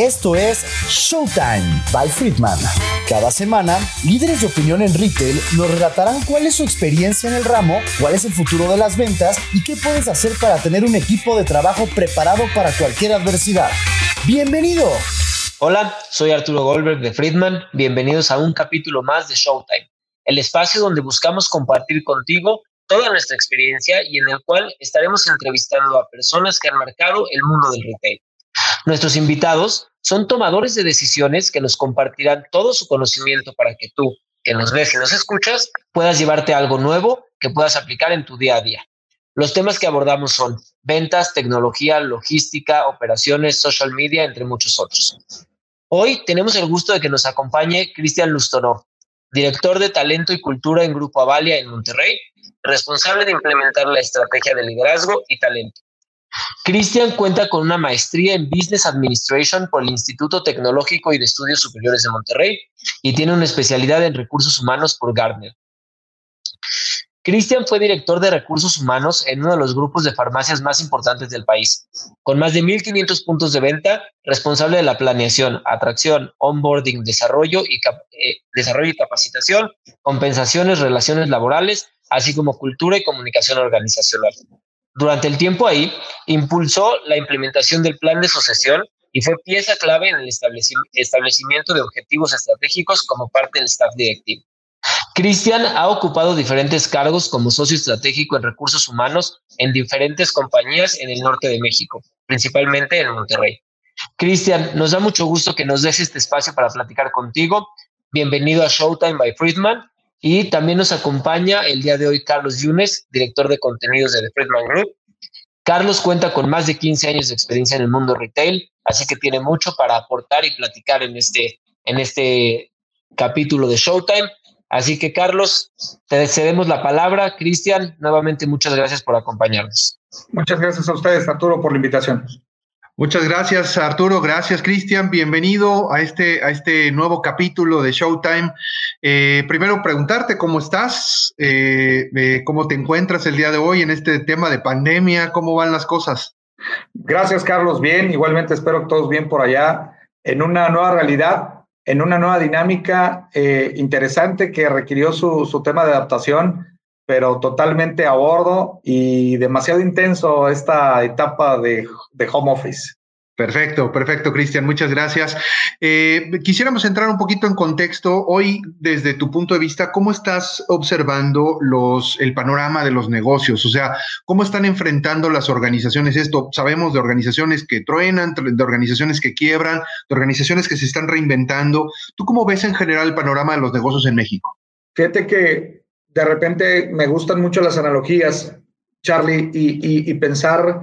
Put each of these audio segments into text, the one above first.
Esto es Showtime by Friedman. Cada semana, líderes de opinión en retail nos relatarán cuál es su experiencia en el ramo, cuál es el futuro de las ventas y qué puedes hacer para tener un equipo de trabajo preparado para cualquier adversidad. ¡Bienvenido! Hola, soy Arturo Goldberg de Friedman. Bienvenidos a un capítulo más de Showtime, el espacio donde buscamos compartir contigo toda nuestra experiencia y en el cual estaremos entrevistando a personas que han marcado el mundo del retail. Nuestros invitados son tomadores de decisiones que nos compartirán todo su conocimiento para que tú, que nos ves y nos escuchas, puedas llevarte algo nuevo que puedas aplicar en tu día a día. Los temas que abordamos son ventas, tecnología, logística, operaciones, social media, entre muchos otros. Hoy tenemos el gusto de que nos acompañe Cristian Lustonó, director de talento y cultura en Grupo Avalia en Monterrey, responsable de implementar la estrategia de liderazgo y talento. Cristian cuenta con una maestría en Business Administration por el Instituto Tecnológico y de Estudios Superiores de Monterrey y tiene una especialidad en recursos humanos por Gardner. Cristian fue director de recursos humanos en uno de los grupos de farmacias más importantes del país, con más de 1.500 puntos de venta, responsable de la planeación, atracción, onboarding, desarrollo y, eh, desarrollo y capacitación, compensaciones, relaciones laborales, así como cultura y comunicación organizacional. Durante el tiempo ahí, impulsó la implementación del plan de sucesión y fue pieza clave en el establecimiento de objetivos estratégicos como parte del staff directivo. Cristian ha ocupado diferentes cargos como socio estratégico en recursos humanos en diferentes compañías en el norte de México, principalmente en Monterrey. Cristian, nos da mucho gusto que nos des este espacio para platicar contigo. Bienvenido a Showtime by Friedman. Y también nos acompaña el día de hoy Carlos Yunes, director de contenidos de The Friedman Group. Carlos cuenta con más de 15 años de experiencia en el mundo retail, así que tiene mucho para aportar y platicar en este, en este capítulo de Showtime. Así que Carlos, te cedemos la palabra. Cristian, nuevamente muchas gracias por acompañarnos. Muchas gracias a ustedes, Arturo, por la invitación. Muchas gracias, Arturo. Gracias, Cristian. Bienvenido a este, a este nuevo capítulo de Showtime. Eh, primero, preguntarte cómo estás, eh, eh, cómo te encuentras el día de hoy en este tema de pandemia, cómo van las cosas. Gracias, Carlos. Bien, igualmente espero que todos bien por allá. En una nueva realidad, en una nueva dinámica interesante que requirió su, su tema de adaptación pero totalmente a bordo y demasiado intenso esta etapa de, home office. Perfecto, perfecto, Cristian, muchas gracias. Eh, quisiéramos entrar un poquito en contexto. Hoy, desde tu punto de vista, ¿cómo estás observando los, el panorama de los negocios? O sea, ¿cómo están enfrentando las organizaciones esto? Sabemos de organizaciones que truenan, de organizaciones que quiebran, de organizaciones que se están reinventando. ¿Tú cómo ves en general el panorama de los negocios en México? Fíjate que de repente me gustan mucho las analogías, Charlie, y, pensar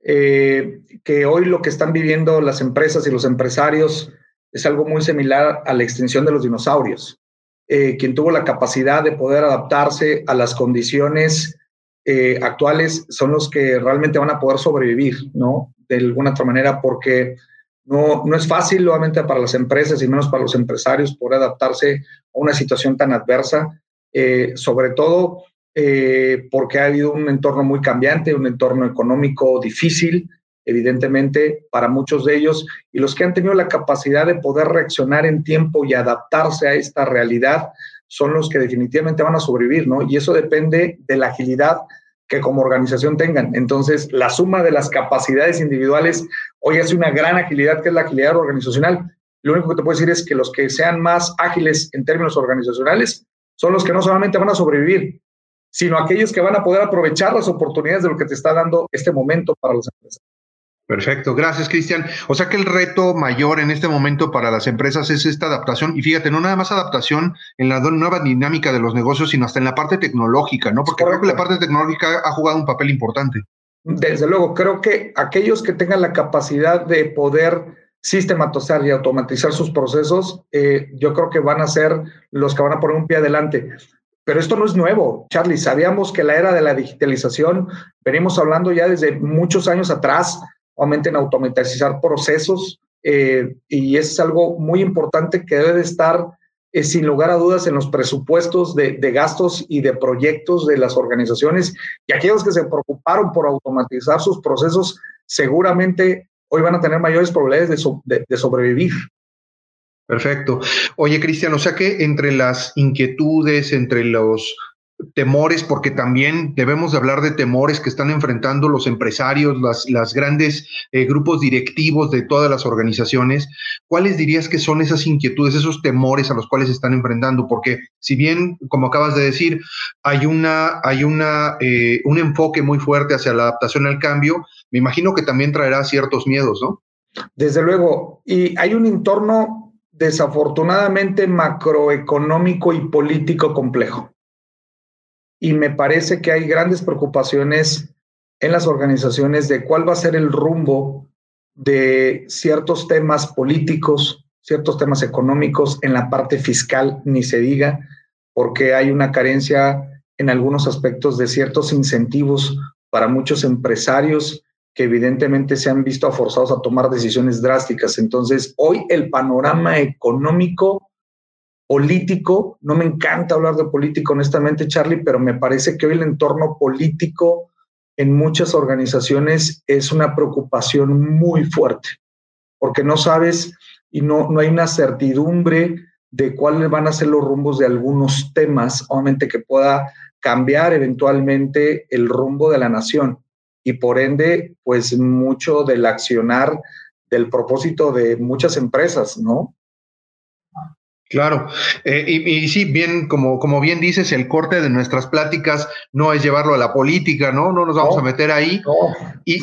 eh, que hoy lo que están viviendo las empresas y los empresarios es algo muy similar a la extinción de los dinosaurios. Eh, quien tuvo la capacidad de poder adaptarse a las condiciones eh, actuales son los que realmente van a poder sobrevivir, ¿no? De alguna otra manera, porque no, no es fácil, nuevamente, para las empresas y menos para los empresarios poder adaptarse a una situación tan adversa eh, sobre todo eh, porque ha habido un entorno muy cambiante, un entorno económico difícil, evidentemente, para muchos de ellos, y los que han tenido la capacidad de poder reaccionar en tiempo y adaptarse a esta realidad son los que definitivamente van a sobrevivir, ¿no? Y eso depende de la agilidad que como organización tengan. Entonces, la suma de las capacidades individuales hoy hace una gran agilidad, que es la agilidad organizacional. Lo único que te puedo decir es que los que sean más ágiles en términos organizacionales son los que no solamente van a sobrevivir, sino aquellos que van a poder aprovechar las oportunidades de lo que te está dando este momento para las empresas. Perfecto, gracias Cristian. O sea que el reto mayor en este momento para las empresas es esta adaptación y fíjate, no nada más adaptación en la nueva dinámica de los negocios, sino hasta en la parte tecnológica, ¿no? Porque creo que la parte tecnológica ha jugado un papel importante. Desde luego, creo que aquellos que tengan la capacidad de poder sistematizar y automatizar sus procesos, eh, yo creo que van a ser los que van a poner un pie adelante. Pero esto no es nuevo, Charlie. Sabíamos que la era de la digitalización, venimos hablando ya desde muchos años atrás, obviamente en automatizar procesos, eh, y es algo muy importante que debe estar eh, sin lugar a dudas en los presupuestos de, gastos y de proyectos de las organizaciones y aquellos que se preocuparon por automatizar sus procesos seguramente hoy van a tener mayores probabilidades de sobrevivir. Perfecto. Oye, Cristian, o sea que entre las inquietudes, entre los temores, porque también debemos de hablar de temores que están enfrentando los empresarios, las, las grandes eh, grupos directivos de todas las organizaciones. ¿Cuáles dirías que son esas inquietudes, esos temores a los cuales se están enfrentando? Porque si bien, como acabas de decir, hay una, hay una, eh, un enfoque muy fuerte hacia la adaptación al cambio, me imagino que también traerá ciertos miedos, ¿no? Desde luego, y hay un entorno desafortunadamente macroeconómico y político complejo. Y me parece que hay grandes preocupaciones en las organizaciones de cuál va a ser el rumbo de ciertos temas políticos, ciertos temas económicos, en la parte fiscal, ni se diga, porque hay una carencia en algunos aspectos de ciertos incentivos para muchos empresarios que evidentemente se han visto forzados a tomar decisiones drásticas. Entonces, hoy el panorama económico, político, no me encanta hablar de político, honestamente, Charlie, pero me parece que hoy el entorno político en muchas organizaciones es una preocupación muy fuerte, porque no sabes y no, no hay una certidumbre de cuáles van a ser los rumbos de algunos temas, obviamente que pueda cambiar eventualmente el rumbo de la nación y por ende, pues mucho del accionar del propósito de muchas empresas, ¿no? Claro, eh, y, sí, bien, como, como bien dices, el corte de nuestras pláticas no es llevarlo a la política, ¿no? No nos vamos a meter ahí. y,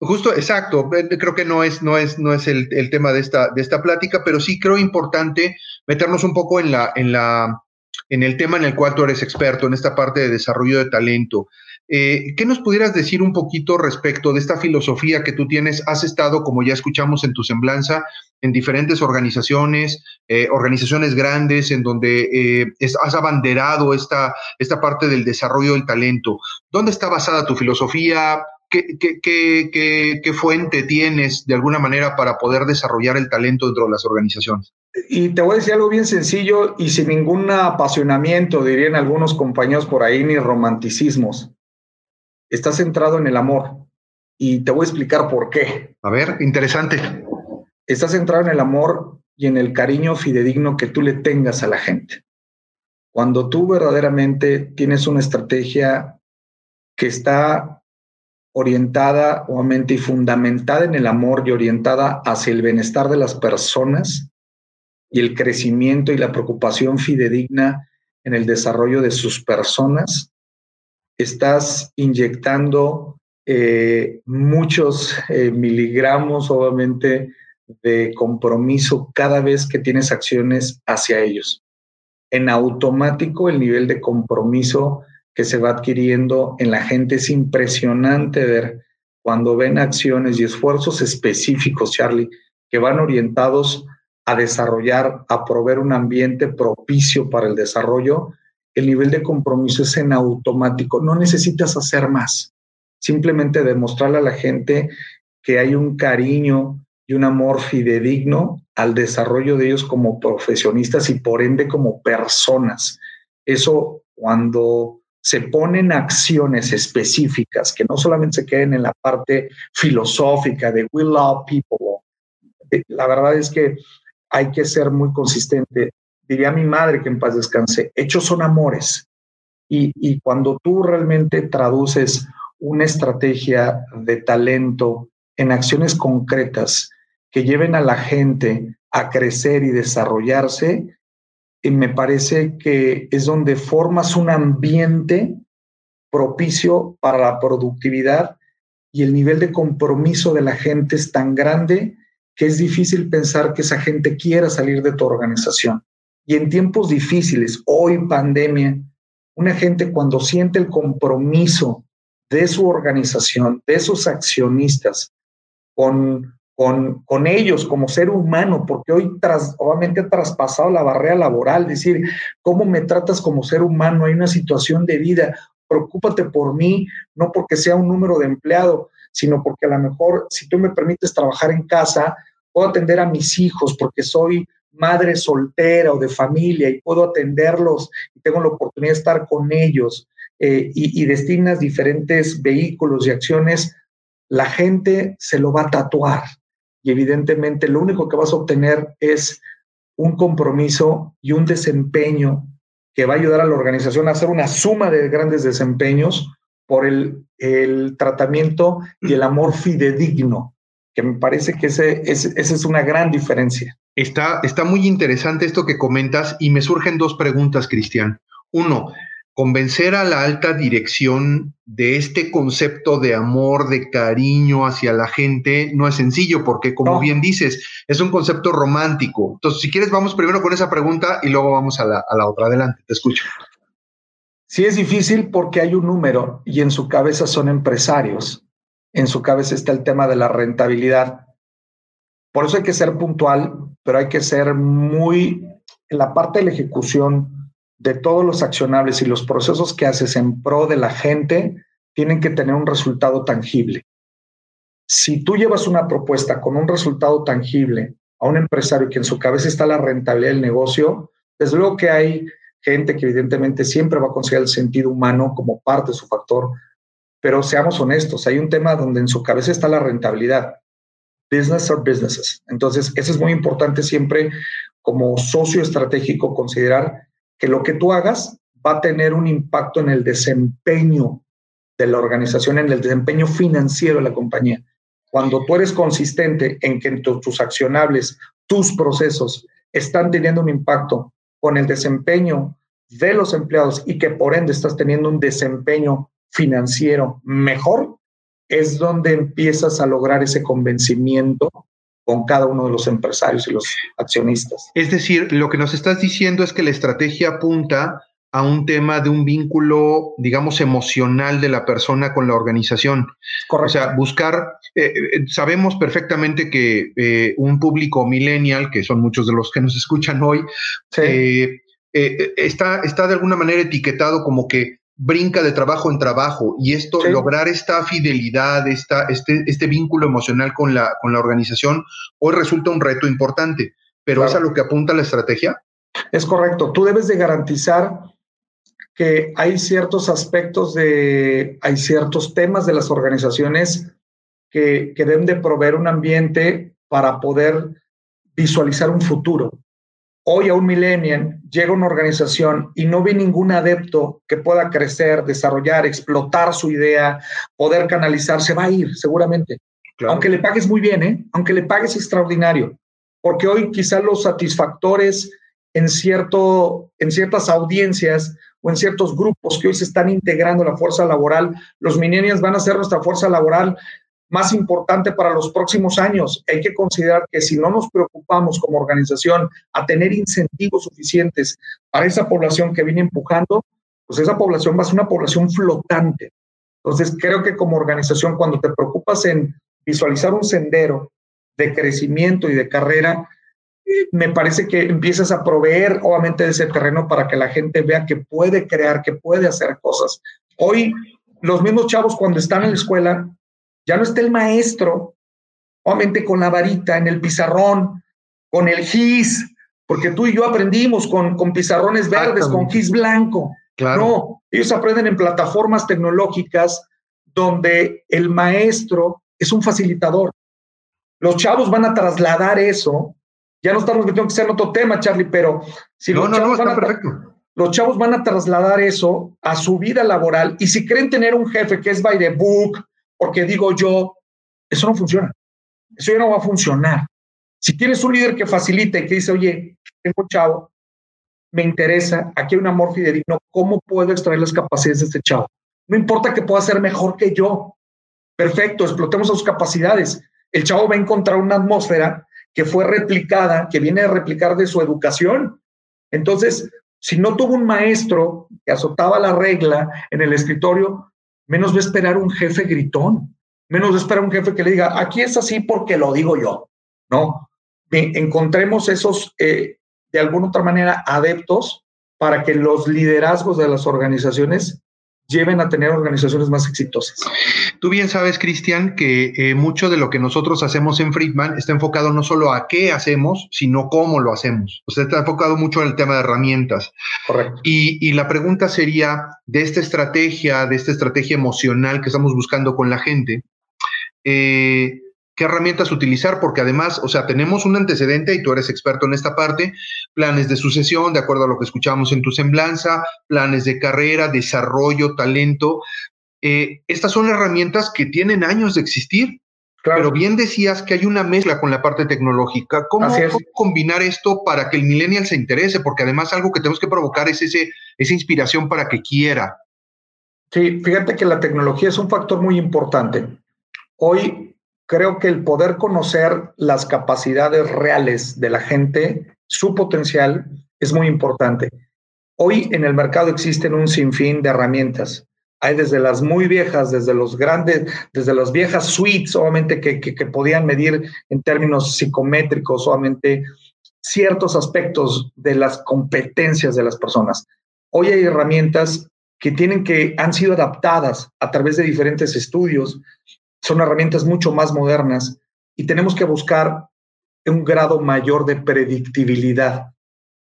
justo, exacto, creo que no es, no es, no es el, el, tema de esta, de esta plática, pero sí creo importante meternos un poco en la, en la, en el tema en el cual tú eres experto, en esta parte de desarrollo de talento. Eh, ¿Qué nos pudieras decir un poquito respecto de esta filosofía que tú tienes? Has estado, como ya escuchamos en tu semblanza, en diferentes organizaciones, eh, organizaciones grandes, en donde eh, has abanderado esta, esta parte del desarrollo del talento. ¿Dónde está basada tu filosofía? ¿Qué, fuente tienes de alguna manera para poder desarrollar el talento dentro de las organizaciones? Y te voy a decir algo bien sencillo y sin ningún apasionamiento, dirían algunos compañeros por ahí, ni romanticismos está centrado en el amor. Y te voy a explicar por qué. A ver, interesante. Está centrado en el amor y en el cariño fidedigno que tú le tengas a la gente. Cuando tú verdaderamente tienes una estrategia que está orientada, obviamente, y fundamentada en el amor y orientada hacia el bienestar de las personas y el crecimiento y la preocupación fidedigna en el desarrollo de sus personas, estás inyectando eh, muchos eh, miligramos, obviamente, de compromiso cada vez que tienes acciones hacia ellos. En automático, el nivel de compromiso que se va adquiriendo en la gente es impresionante ver cuando ven acciones y esfuerzos específicos, Charlie, que van orientados a desarrollar, a proveer un ambiente propicio para el desarrollo, el nivel de compromiso es en automático, no necesitas hacer más, simplemente demostrarle a la gente que hay un cariño y un amor fidedigno al desarrollo de ellos como profesionistas y por ende como personas. Eso cuando se ponen acciones específicas que no solamente se queden en la parte filosófica de we love people, la verdad es que hay que ser muy consistente diría mi madre que en paz descanse, hechos son amores. Y, cuando tú realmente traduces una estrategia de talento en acciones concretas que lleven a la gente a crecer y desarrollarse, y me parece que es donde formas un ambiente propicio para la productividad y el nivel de compromiso de la gente es tan grande que es difícil pensar que esa gente quiera salir de tu organización. Y en tiempos difíciles, hoy pandemia, una gente cuando siente el compromiso de su organización, de sus accionistas, con, con, con ellos como ser humano, porque hoy obviamente ha traspasado la barrera laboral, decir, ¿cómo me tratas como ser humano? Hay una situación de vida, preocúpate por mí, no porque sea un número de empleado, sino porque a lo mejor si tú me permites trabajar en casa, puedo atender a mis hijos porque soy madre soltera o de familia y puedo atenderlos y tengo la oportunidad de estar con ellos eh, y, destinas diferentes vehículos y acciones la gente se lo va a tatuar y evidentemente lo único que vas a obtener es un compromiso y un desempeño que va a ayudar a la organización a hacer una suma de grandes desempeños por el, el tratamiento y el amor fidedigno, que me parece que ese, esa es una gran diferencia. Está, está muy interesante esto que comentas y me surgen dos preguntas, Cristian. Uno, convencer a la alta dirección de este concepto de amor, de cariño hacia la gente, no es sencillo porque, como bien dices, es un concepto romántico. Entonces, si quieres, vamos primero con esa pregunta y luego vamos a la, a la otra. Adelante, te escucho. Sí es difícil porque hay un número y en su cabeza son empresarios. En su cabeza está el tema de la rentabilidad. Por eso hay que ser puntual, pero hay que ser muy en la parte de la ejecución de todos los accionables y los procesos que haces en pro de la gente tienen que tener un resultado tangible. Si tú llevas una propuesta con un resultado tangible a un empresario que en su cabeza está la rentabilidad del negocio, desde luego que hay gente que evidentemente siempre va a considerar el sentido humano como parte de su factor, pero seamos honestos, hay un tema donde en su cabeza está la rentabilidad. Business or businesses. Entonces, eso es muy importante siempre como socio estratégico considerar que lo que tú hagas va a tener un impacto en el desempeño de la organización, en el desempeño financiero de la compañía. Cuando tú eres consistente en que tus accionables, tus procesos están teniendo un impacto con el desempeño de los empleados y que por ende estás teniendo un desempeño financiero mejor, es donde empiezas a lograr ese convencimiento con cada uno de los empresarios y los accionistas. Es decir, lo que nos estás diciendo es que la estrategia apunta a un tema de un vínculo, digamos, emocional de la persona con la organización. Correcto. O sea, buscar, eh, eh, sabemos perfectamente que eh, un público millennial, que son muchos de los que nos escuchan hoy, está, está de alguna manera etiquetado como que brinca de trabajo en trabajo y esto, lograr esta fidelidad, esta, este, este vínculo emocional con la, con la organización, hoy resulta un reto importante, pero ¿es a lo que apunta la estrategia? Es correcto, tú debes de garantizar que hay ciertos aspectos de, hay ciertos temas de las organizaciones que, que deben de proveer un ambiente para poder visualizar un futuro hoy a un millennial llega una organización y no ve ningún adepto que pueda crecer, desarrollar, explotar su idea, poder canalizar, se va a ir seguramente. Aunque le pagues muy bien, ¿eh? aunque le pagues extraordinario. Porque hoy quizás los satisfactores en, cierto, en ciertas audiencias o en ciertos grupos que hoy se están integrando la fuerza laboral, los millennials van a ser nuestra fuerza laboral más importante para los próximos años. Hay que considerar que si no nos preocupamos como organización a tener incentivos suficientes para esa población que viene empujando, pues esa población va a ser una población flotante. Entonces, creo que como organización, cuando te preocupas en visualizar un sendero de crecimiento y de carrera, me parece que empiezas a proveer, obviamente, de ese terreno para que la gente vea que puede crear, que puede hacer cosas. Hoy, los mismos chavos cuando están en la escuela ya no está el maestro, obviamente con la varita en el pizarrón, con el gis, porque tú y yo aprendimos con, con pizarrones verdes, con gis blanco. Claro. No, ellos aprenden en plataformas tecnológicas donde el maestro es un facilitador. Los chavos van a trasladar eso. Ya no estamos metiendo que sea en otro tema, Charlie, pero si no, los chavos no, perfecto. Los chavos van a trasladar eso a su vida laboral y si creen tener un jefe que es by the book, porque digo yo, eso no funciona. Eso ya no va a funcionar. Si tienes un líder que facilita y que dice, oye, tengo chavo, me interesa, aquí hay un amor fidedigno, ¿cómo puedo extraer las capacidades de este chavo? No importa que pueda ser mejor que yo. Perfecto, explotemos sus capacidades. El chavo va a encontrar una atmósfera que fue replicada, que viene a replicar de su educación. Entonces, si no tuvo un maestro que azotaba la regla en el escritorio, menos va a esperar un jefe gritón, menos va a esperar un jefe que le diga, aquí es así porque lo digo yo, ¿no? Encontremos esos, eh, de alguna otra manera, adeptos para que los liderazgos de las organizaciones lleven a tener organizaciones más exitosas. Tú bien sabes, Cristian, que eh, mucho de lo que nosotros hacemos en Friedman está enfocado no solo a qué hacemos, sino cómo lo hacemos. O sea, está enfocado mucho en el tema de herramientas. Correcto. Y, y la pregunta sería, de esta estrategia, de esta estrategia emocional que estamos buscando con la gente, eh, qué herramientas utilizar, porque además, o sea, tenemos un antecedente y tú eres experto en esta parte, planes de sucesión, de acuerdo a lo que escuchamos en tu semblanza, planes de carrera, desarrollo, talento. Eh, estas son herramientas que tienen años de existir, pero bien decías que hay una mezcla con la parte tecnológica. ¿Cómo, combinar esto para que el millennial se interese? Porque además algo que tenemos que provocar es ese, esa inspiración para que quiera. Sí, fíjate que la tecnología es un factor muy importante. Hoy creo que el poder conocer las capacidades reales de la gente, su potencial, es muy importante. Hoy en el mercado existen un sinfín de herramientas. Hay desde las muy viejas, desde los grandes, desde las viejas suites, obviamente que, que, podían medir en términos psicométricos, solamente ciertos aspectos de las competencias de las personas. Hoy hay herramientas que tienen que han sido adaptadas a través de diferentes estudios son herramientas mucho más modernas y tenemos que buscar un grado mayor de predictibilidad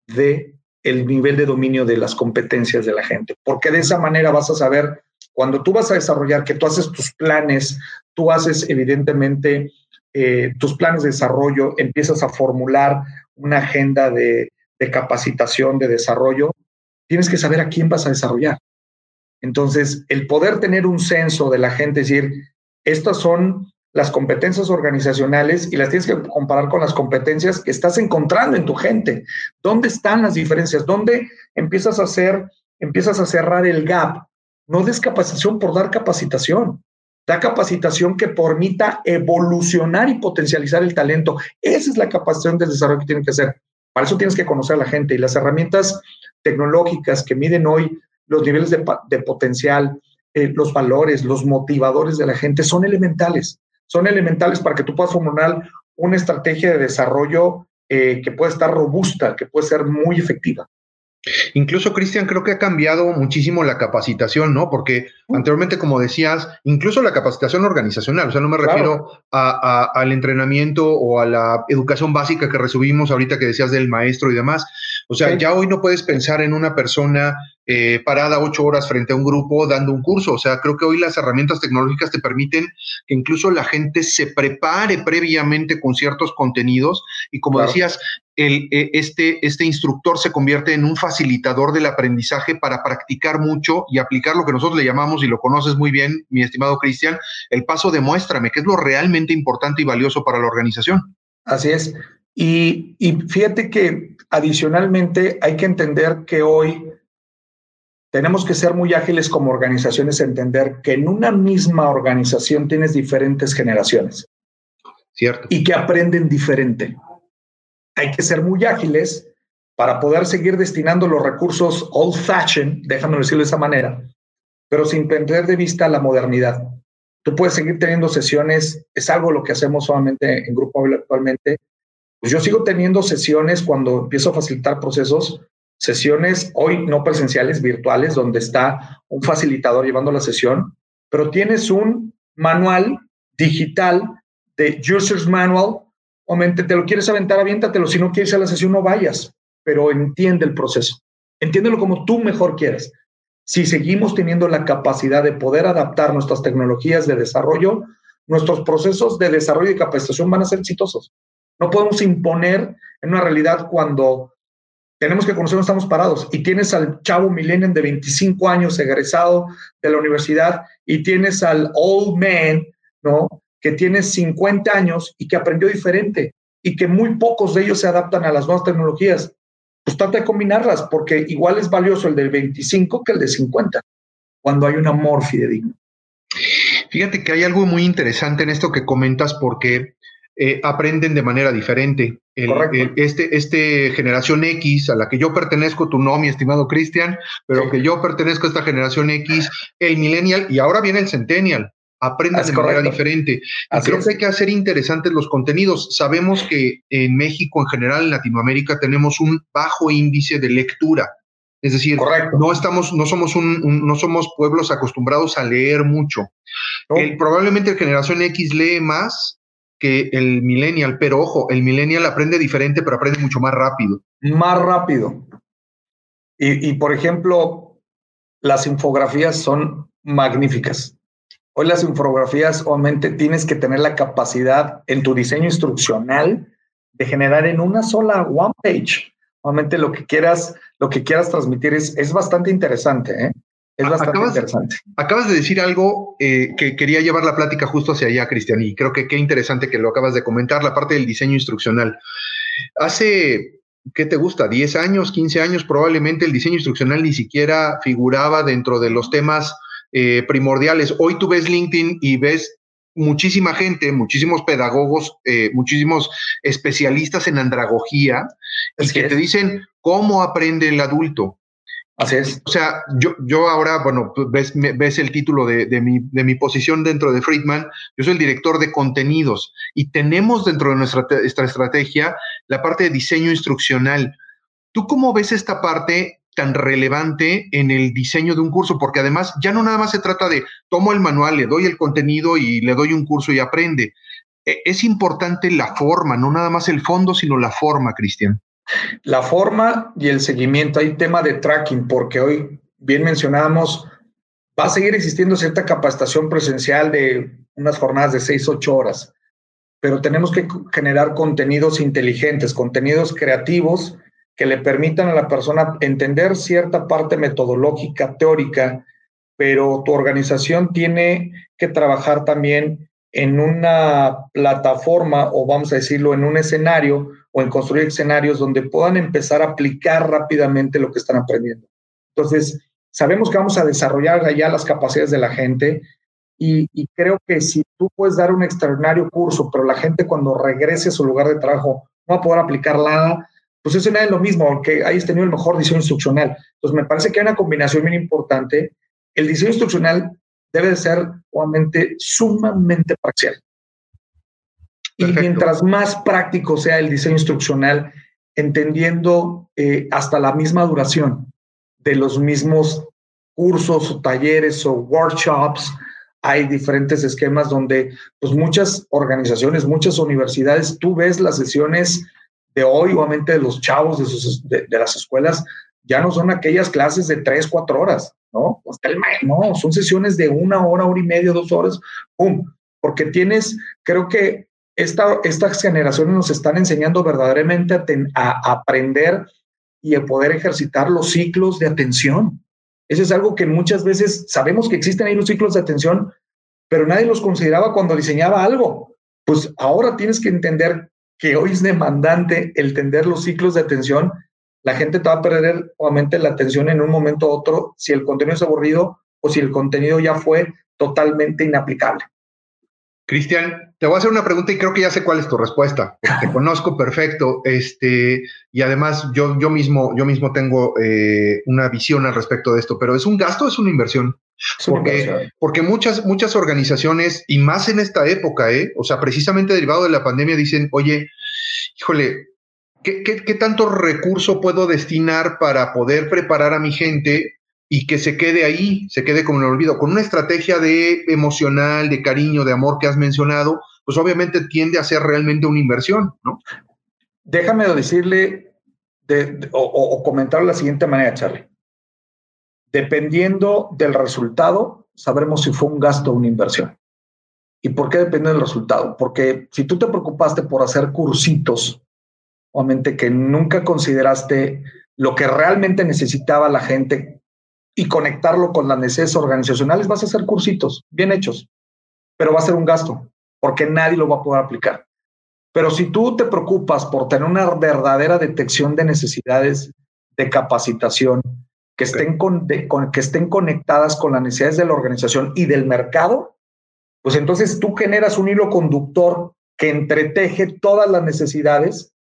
de el nivel de dominio de las competencias de la gente, porque de esa manera vas a saber cuando tú vas a desarrollar, que tú haces tus planes, tú haces evidentemente eh, tus planes de desarrollo, empiezas a formular una agenda de, de capacitación, de desarrollo, tienes que saber a quién vas a desarrollar. Entonces, el poder tener un censo de la gente, decir, estas son las competencias organizacionales y las tienes que comparar con las competencias que estás encontrando en tu gente. ¿Dónde están las diferencias? ¿Dónde empiezas a hacer, empiezas a cerrar el gap? No des capacitación por dar capacitación. Da capacitación que permita evolucionar y potencializar el talento. Esa es la capacitación del desarrollo que tienen que hacer. Para eso tienes que conocer a la gente y las herramientas tecnológicas que miden hoy los niveles de, de potencial, eh, los valores, los motivadores de la gente son elementales. Son elementales para que tú puedas formular una estrategia de desarrollo eh, que pueda estar robusta, que puede ser muy efectiva. Incluso, Cristian, creo que ha cambiado muchísimo la capacitación, ¿no? Porque anteriormente, como decías, incluso la capacitación organizacional, o sea, no me refiero al entrenamiento o a la educación básica que recibimos ahorita que decías del maestro y demás. O sea, ya hoy no puedes pensar en una persona eh, parada ocho horas frente a un grupo dando un curso. O sea, creo que hoy las herramientas tecnológicas te permiten que incluso la gente se prepare previamente con ciertos contenidos y como decías, el, e, este, este instructor se convierte en un facilitador del aprendizaje para practicar mucho y aplicar lo que nosotros le llamamos, y lo conoces muy bien, mi estimado Cristian, el paso demuéstrame, que es lo realmente importante y valioso para la organización. Así es. Y, y fíjate que adicionalmente hay que entender que hoy tenemos que ser muy ágiles como organizaciones, entender que en una misma organización tienes diferentes generaciones. Cierto. Y que aprenden diferente. Hay que ser muy ágiles para poder seguir destinando los recursos old fashioned, déjame decirlo de esa manera, pero sin perder de vista la modernidad. Tú puedes seguir teniendo sesiones, es algo lo que hacemos solamente en Grupo actualmente. Pues yo sigo teniendo sesiones cuando empiezo a facilitar procesos sesiones hoy no presenciales, virtuales, donde está un facilitador llevando la sesión, pero tienes un manual digital de User's Manual, o te lo quieres aventar, aviéntatelo, si no quieres a la sesión no vayas, pero entiende el proceso, entiéndelo como tú mejor quieras. Si seguimos teniendo la capacidad de poder adaptar nuestras tecnologías de desarrollo, nuestros procesos de desarrollo y capacitación van a ser exitosos. No podemos imponer en una realidad cuando tenemos que conocer dónde estamos parados. Y tienes al chavo millennial de 25 años egresado de la universidad y tienes al old man, ¿no? Que tiene 50 años y que aprendió diferente y que muy pocos de ellos se adaptan a las nuevas tecnologías. Pues trata de combinarlas porque igual es valioso el del 25 que el de 50 cuando hay un amor fidedigno. Fíjate que hay algo muy interesante en esto que comentas porque eh, aprenden de manera diferente. este, este generación X, a la que yo pertenezco, tú no, mi estimado Cristian, pero que yo pertenezco a esta generación X, el millennial y ahora viene el centennial. Aprenden de manera diferente. creo que hay que hacer interesantes los contenidos. Sabemos que en México, en general, en Latinoamérica, tenemos un bajo índice de lectura. Es decir, no estamos, no somos un, no somos pueblos acostumbrados a leer mucho. probablemente la generación X lee más que el millennial, pero ojo, el millennial aprende diferente, pero aprende mucho más rápido. Más rápido. Y, por ejemplo, las infografías son magníficas. Hoy las infografías, obviamente, tienes que tener la capacidad en tu diseño instruccional de generar en una sola one page. Obviamente lo que quieras, lo que quieras transmitir es, es bastante interesante, ¿eh? Es bastante interesante. Acabas de decir algo eh, que quería llevar la plática justo hacia allá, Cristian, y creo que qué interesante que lo acabas de comentar, la parte del diseño instruccional. Hace, ¿qué te gusta? 10 años, 15 años, probablemente el diseño instruccional ni siquiera figuraba dentro de los temas eh, primordiales. Hoy tú ves LinkedIn y ves muchísima gente, muchísimos pedagogos, eh, muchísimos especialistas en andragogía, y que te dicen cómo aprende el adulto. Así es. O sea, yo, yo ahora, bueno, pues, ves, ves el título de, de, mi, de mi posición dentro de Friedman, yo soy el director de contenidos y tenemos dentro de nuestra, nuestra estrategia la parte de diseño instruccional. ¿Tú cómo ves esta parte tan relevante en el diseño de un curso, porque además ya no nada más se trata de tomo el manual, le doy el contenido y le doy un curso y aprende. E, es importante la forma, no nada más el fondo, sino la forma, Cristian. La forma y el seguimiento. Hay tema de tracking, porque hoy, bien mencionábamos, va a seguir existiendo cierta capacitación presencial de unas jornadas de seis, ocho horas, pero tenemos que generar contenidos inteligentes, contenidos creativos que le permitan a la persona entender cierta parte metodológica, teórica, pero tu organización tiene que trabajar también en una plataforma o vamos a decirlo en un escenario o en construir escenarios donde puedan empezar a aplicar rápidamente lo que están aprendiendo. Entonces, sabemos que vamos a desarrollar allá las capacidades de la gente y, creo que si tú puedes dar un extraordinario curso, pero la gente cuando regrese a su lugar de trabajo no va a poder aplicar nada, pues eso no es lo mismo, aunque hayas tenido el mejor diseño instruccional. Entonces, me parece que hay una combinación bien importante. El diseño instruccional debe de ser, obviamente, sumamente parcial. Y mientras más práctico sea el diseño instruccional, entendiendo eh, hasta la misma duración de los mismos cursos o talleres o workshops, hay diferentes esquemas donde pues muchas organizaciones, muchas universidades, tú ves las sesiones de hoy, obviamente de los chavos de, de, las escuelas, ya no son aquellas clases de tres, cuatro horas, ¿no? No, son sesiones de una hora, hora y media, dos horas, ¡pum! Porque tienes, creo que esta, estas generaciones nos están enseñando verdaderamente a, aprender y a poder ejercitar los ciclos de atención. Eso es algo que muchas veces sabemos que existen ahí los ciclos de atención, pero nadie los consideraba cuando diseñaba algo. Pues ahora tienes que entender que hoy es demandante el tender los ciclos de atención, la gente te va a perder obviamente la atención en un momento u otro si el contenido es aburrido o si el contenido ya fue totalmente inaplicable. Cristian, te voy a hacer una pregunta y creo que ya sé cuál es tu respuesta. Te conozco perfecto, este, y además yo, yo mismo, yo mismo tengo eh, una visión al respecto de esto. Pero es un gasto, o es una inversión. Porque, porque muchas, muchas organizaciones, y más en esta época, ¿eh? o sea, precisamente derivado de la pandemia, dicen, oye, híjole, ¿qué, qué, qué tanto recurso puedo destinar para poder preparar a mi gente y que se quede ahí, se quede como en el olvido? Con una estrategia de emocional, de cariño, de amor que has mencionado, pues obviamente tiende a ser realmente una inversión, ¿no? Déjame decirle de, o, o comentarlo de la siguiente manera, Charlie Dependiendo del resultado, sabremos si fue un gasto o una inversión. ¿Y por qué depende del resultado? Porque si tú te preocupaste por hacer cursitos, obviamente que nunca consideraste lo que realmente necesitaba la gente y conectarlo con las necesidades organizacionales, vas a hacer cursitos bien hechos, pero va a ser un gasto porque nadie lo va a poder aplicar. Pero si tú te preocupas por tener una verdadera detección de necesidades de capacitación, que estén, con, que estén conectadas con las necesidades de la organización y del mercado, pues entonces tú generas un hilo conductor que entreteje todas las necesidades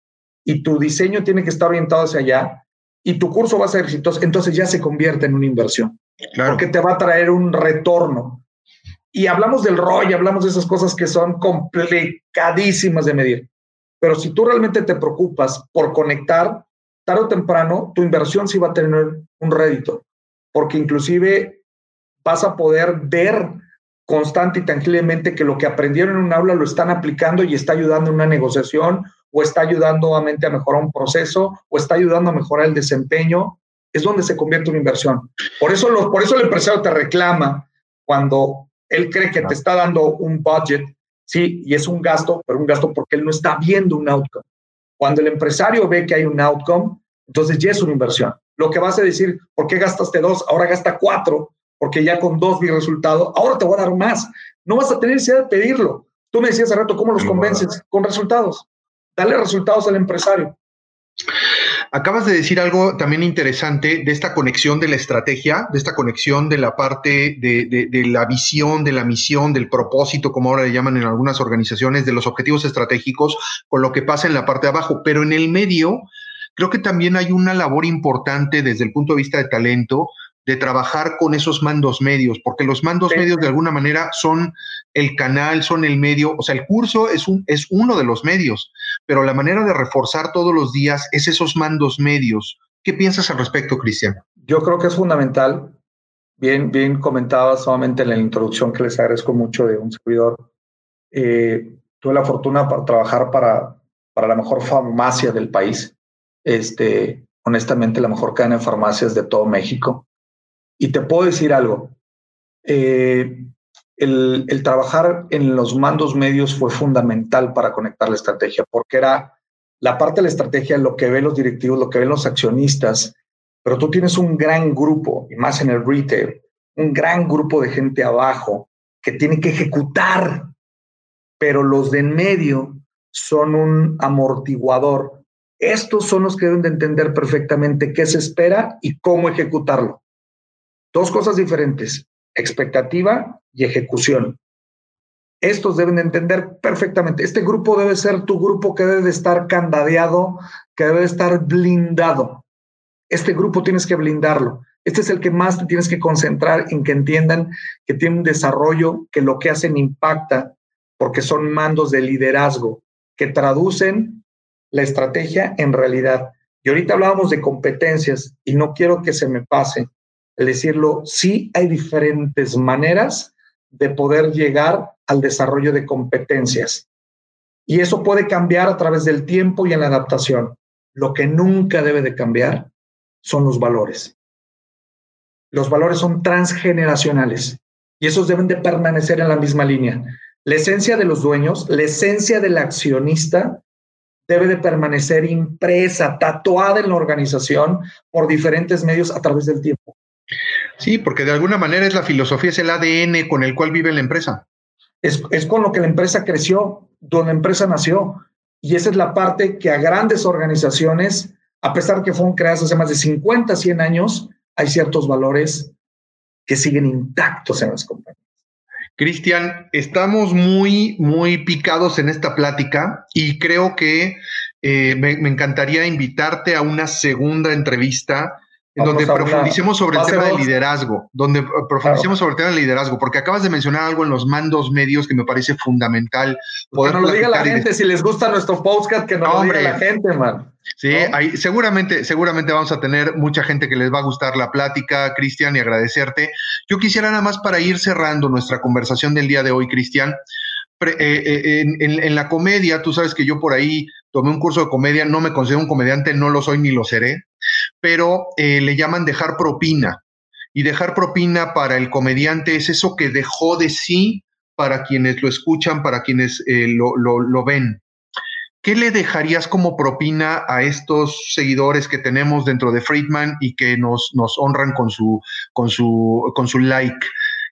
y tu diseño tiene que estar orientado hacia allá y tu curso va a ser exitoso, entonces ya se convierte en una inversión. Porque te va a traer un retorno. Y hablamos del ROI, hablamos de esas cosas que son complicadísimas de medir. Pero si tú realmente te preocupas por conectar tarde o temprano tu inversión sí va a tener un rédito, porque inclusive vas a poder ver constante y tangiblemente que lo que aprendieron en un aula lo están aplicando y está ayudando en una negociación o está ayudando obviamente a mejorar un proceso o está ayudando a mejorar el desempeño, es donde se convierte una inversión. Por eso, lo, por eso el empresario te reclama cuando Él cree que te está dando un budget, sí, y es un gasto, pero un gasto porque él no está viendo un outcome. Cuando el empresario ve que hay un outcome, entonces ya es una inversión. Lo que vas a decir, ¿por qué gastaste dos? Ahora gasta cuatro, porque ya con dos vi resultado. Ahora te voy a dar más. No vas a tener necesidad de pedirlo. Tú me decías hace rato, ¿cómo los convences? Con resultados. Dale resultados al empresario. Acabas de decir algo también interesante de esta conexión de la estrategia, de esta conexión de la parte de, la visión, de la misión, del propósito, como ahora le llaman en algunas organizaciones, de los objetivos estratégicos, con lo que pasa en la parte de abajo. Pero en el medio, creo que también hay una labor importante desde el punto de vista de talento, de trabajar con esos mandos medios, porque los mandos medios de alguna manera son el canal, son el medio, o sea, el curso es, un, es uno de los medios, pero la manera de reforzar todos los días es esos mandos medios. ¿Qué piensas al respecto, Cristian? Yo creo que es fundamental. Bien, bien comentaba solamente en la introducción que les agradezco mucho de un servidor. Eh, tuve la fortuna para trabajar para, para la mejor farmacia del país. Este, honestamente, la mejor cadena de farmacias de todo México. Y te puedo decir algo. Eh, el, trabajar en los mandos medios fue fundamental para conectar la estrategia, porque era la parte de la estrategia, lo que ven los directivos, lo que ven los accionistas, pero tú tienes un gran grupo, y más en el retail, un gran grupo de gente abajo que tiene que ejecutar, pero los de en medio son un amortiguador. Estos son los que deben de entender perfectamente qué se espera y cómo ejecutarlo. Dos cosas diferentes, expectativa y ejecución. Estos deben entender perfectamente. Este grupo debe ser tu grupo que debe de estar candadeado, que debe de estar blindado. Este grupo tienes que blindarlo. Este es el que más te tienes que concentrar en que entiendan que tiene un desarrollo, que lo que hacen impacta, porque son mandos de liderazgo que traducen la estrategia en realidad. Y ahorita hablábamos de competencias y no quiero que se me pase el decirlo, sí hay diferentes maneras de poder llegar al desarrollo de competencias. Y eso puede cambiar a través del tiempo y en la adaptación. Lo que nunca debe de cambiar son los valores. Los valores son transgeneracionales y esos deben de permanecer en la misma línea. La esencia de los dueños, la esencia del accionista debe de permanecer impresa, tatuada en la organización por diferentes medios a través del tiempo. Sí, porque de alguna manera es la filosofía, es el ADN con el cual vive la empresa. Es, con lo que la empresa creció, donde la empresa nació. Y esa es la parte que a grandes organizaciones, a pesar de que fueron creadas hace más de 50, 100 años, hay ciertos valores que siguen intactos en las compañías. Cristian, estamos muy, muy picados en esta plática y creo que eh, me, me, encantaría invitarte a una segunda entrevista en donde profundicemos sobre el tema del liderazgo, donde profundicemos sobre el tema del liderazgo, porque acabas de mencionar algo en los mandos medios que me parece fundamental. Poder que nos lo diga la gente, si les gusta nuestro podcast, que nos lo diga la gente, man. Sí, seguramente, seguramente vamos a tener mucha gente que les va a gustar la plática, Cristian, y agradecerte. Yo quisiera nada más para ir cerrando nuestra conversación del día de hoy, Cristian, eh, eh, en, en, la comedia, tú sabes que yo por ahí tomé un curso de comedia, no me considero un comediante, no lo soy ni lo seré, pero eh, le llaman dejar propina. Y dejar propina para el comediante es eso que dejó de sí para quienes lo escuchan, para quienes eh, lo, ven. ¿Qué le dejarías como propina a estos seguidores que tenemos dentro de Friedman y que nos, nos honran con su, con, su, con su like?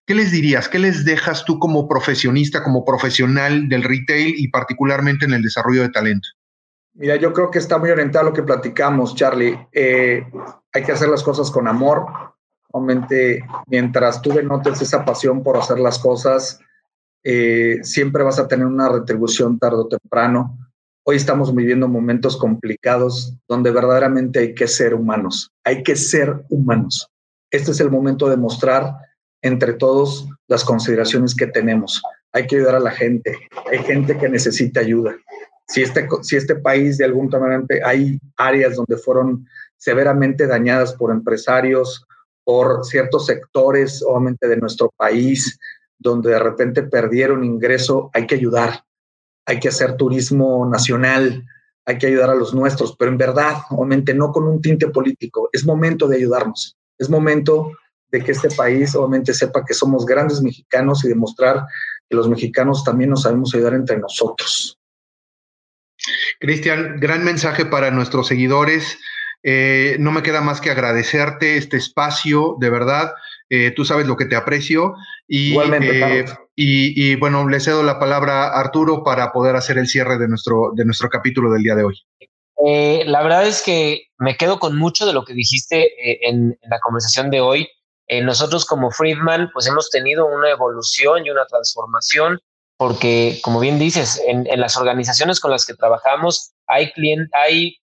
¿Qué les dirías? ¿Qué les dejas tú como profesionista, como profesional del retail y particularmente en el desarrollo de talento? Mira, yo creo que está muy orientado lo que platicamos, Charlie. Eh, hay que hacer las cosas con amor. Obviamente, mientras tú denotes esa pasión por hacer las cosas, eh, siempre vas a tener una retribución tarde o temprano. Hoy estamos viviendo momentos complicados donde verdaderamente hay que ser humanos. Hay que ser humanos. Este es el momento de mostrar entre todos las consideraciones que tenemos. Hay que ayudar a la gente. Hay gente que necesita ayuda si este, si este país de algún manera hay áreas donde fueron severamente dañadas por empresarios, por ciertos sectores, obviamente, de nuestro país, donde de repente perdieron ingreso, hay que ayudar, hay que hacer turismo nacional, hay que ayudar a los nuestros, pero en verdad, obviamente, no con un tinte político, es momento de ayudarnos, es momento de que este país obviamente sepa que somos grandes mexicanos y demostrar que los mexicanos también nos sabemos ayudar entre nosotros. Cristian, gran mensaje para nuestros seguidores. Eh, no me queda más que agradecerte este espacio, de verdad. Eh, tú sabes lo que te aprecio. Y, Igualmente, eh, y, y, bueno, le cedo la palabra a Arturo para poder hacer el cierre de nuestro, de nuestro capítulo del día de hoy. la verdad es que me quedo con mucho de lo que dijiste en, en la conversación de hoy. nosotros como Friedman, pues hemos tenido una evolución y una transformación porque, como bien dices, en, en, las organizaciones con las que trabajamos hay cliente, hay,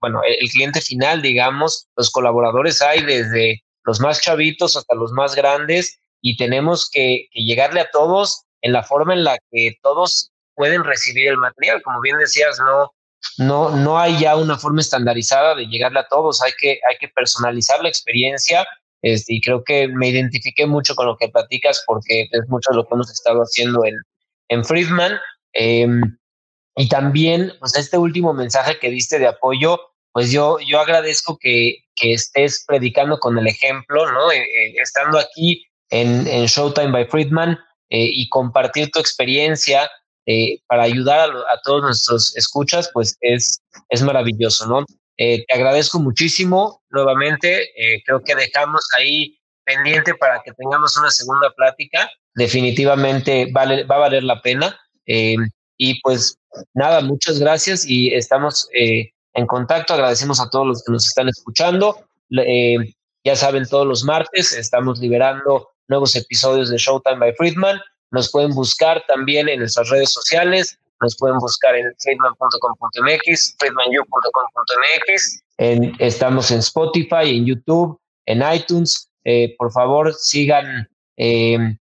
bueno, el cliente final, digamos, los colaboradores hay desde los más chavitos hasta los más grandes y tenemos que, que llegarle a todos en la forma en la que todos pueden recibir el material. Como bien decías, no, no, no hay ya una forma estandarizada de llegarle a todos, hay que, hay que personalizar la experiencia. Este, y creo que me identifiqué mucho con lo que platicas porque es mucho lo que hemos estado haciendo en, en Friedman. Eh, y también, pues este último mensaje que diste de apoyo, pues yo, yo agradezco que, que estés predicando con el ejemplo, ¿no? Eh, eh, estando aquí en, Showtime by Friedman eh, y compartir tu experiencia para ayudar a, a, todos nuestros escuchas, pues es, es maravilloso, ¿no? te agradezco muchísimo nuevamente, creo que dejamos ahí pendiente para que tengamos una segunda plática definitivamente vale, va a valer la pena. Eh, y pues nada, muchas gracias y estamos eh, en contacto. Agradecemos a todos los que nos están escuchando. Eh, ya saben, todos los martes estamos liberando nuevos episodios de Showtime by Friedman. Nos pueden buscar también en nuestras redes sociales. Nos pueden buscar en friedman.com.mx, friedmanu.com.mx. Estamos en Spotify, en YouTube, en iTunes. por favor, sigan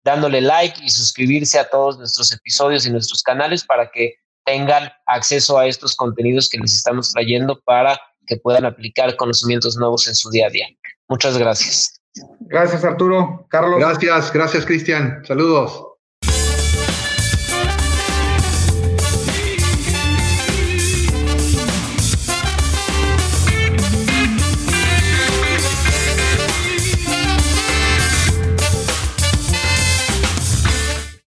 dándole like y suscribirse a todos nuestros episodios y nuestros canales para que tengan acceso a estos contenidos que les estamos trayendo para que puedan aplicar conocimientos nuevos en su día a día. Muchas gracias. Gracias, Arturo. Carlos. Gracias, gracias, Cristian. Saludos.